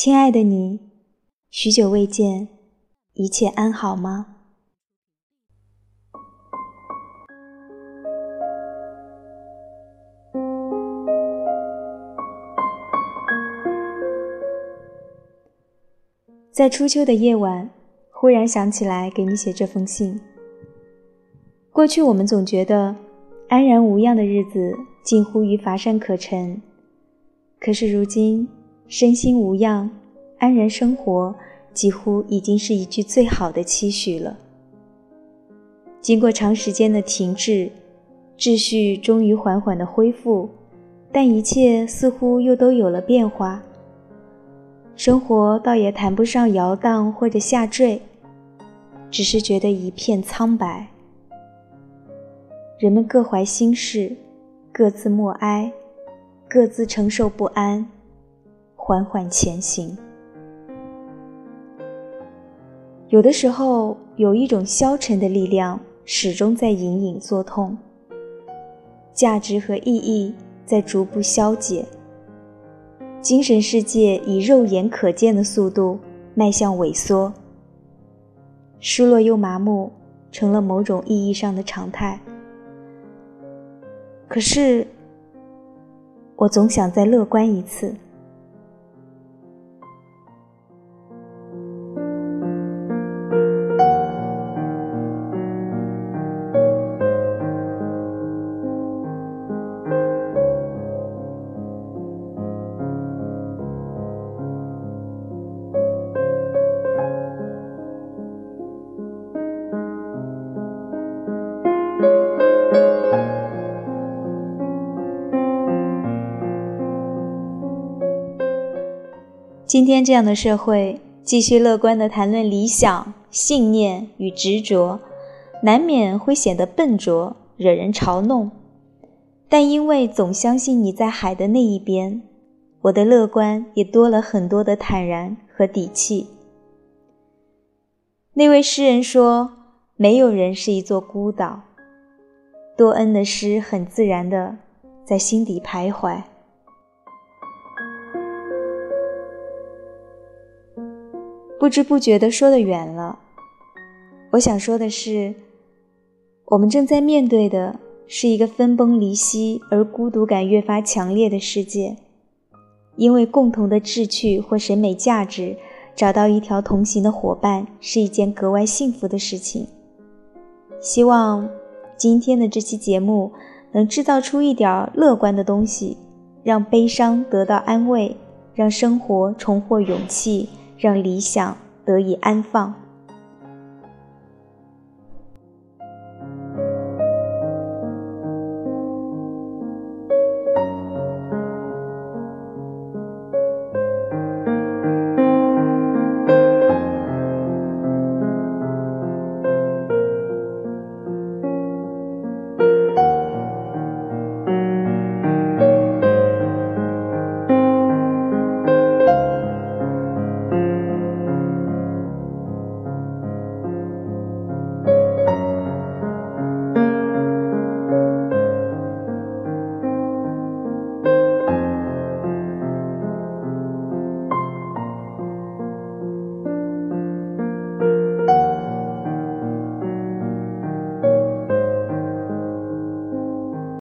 亲爱的你，许久未见，一切安好吗？在初秋的夜晚，忽然想起来给你写这封信。过去我们总觉得安然无恙的日子近乎于乏善可陈，可是如今身心无恙、安然生活，几乎已经是一句最好的期许了。经过长时间的停滞，秩序终于缓缓的恢复，但一切似乎又都有了变化。生活倒也谈不上摇荡或者下坠，只是觉得一片苍白。人们各怀心事，各自默哀，各自承受不安，缓缓前行。有的时候，有一种消沉的力量始终在隐隐作痛，价值和意义在逐步消解。精神世界以肉眼可见的速度迈向萎缩，失落又麻木，成了某种意义上的常态。可是，我总想再乐观一次。今天这样的社会，继续乐观地谈论理想、信念与执着，难免会显得笨拙，惹人嘲弄。但因为总相信你在海的那一边，我的乐观也多了很多的坦然和底气。那位诗人说：“没有人是一座孤岛。”多恩的诗很自然地在心底徘徊。不知不觉地说得远了。我想说的是，我们正在面对的是一个分崩离析而孤独感越发强烈的世界。因为共同的志趣或审美价值，找到一条同行的伙伴是一件格外幸福的事情。希望今天的这期节目能制造出一点乐观的东西，让悲伤得到安慰，让生活重获勇气。让理想得以安放。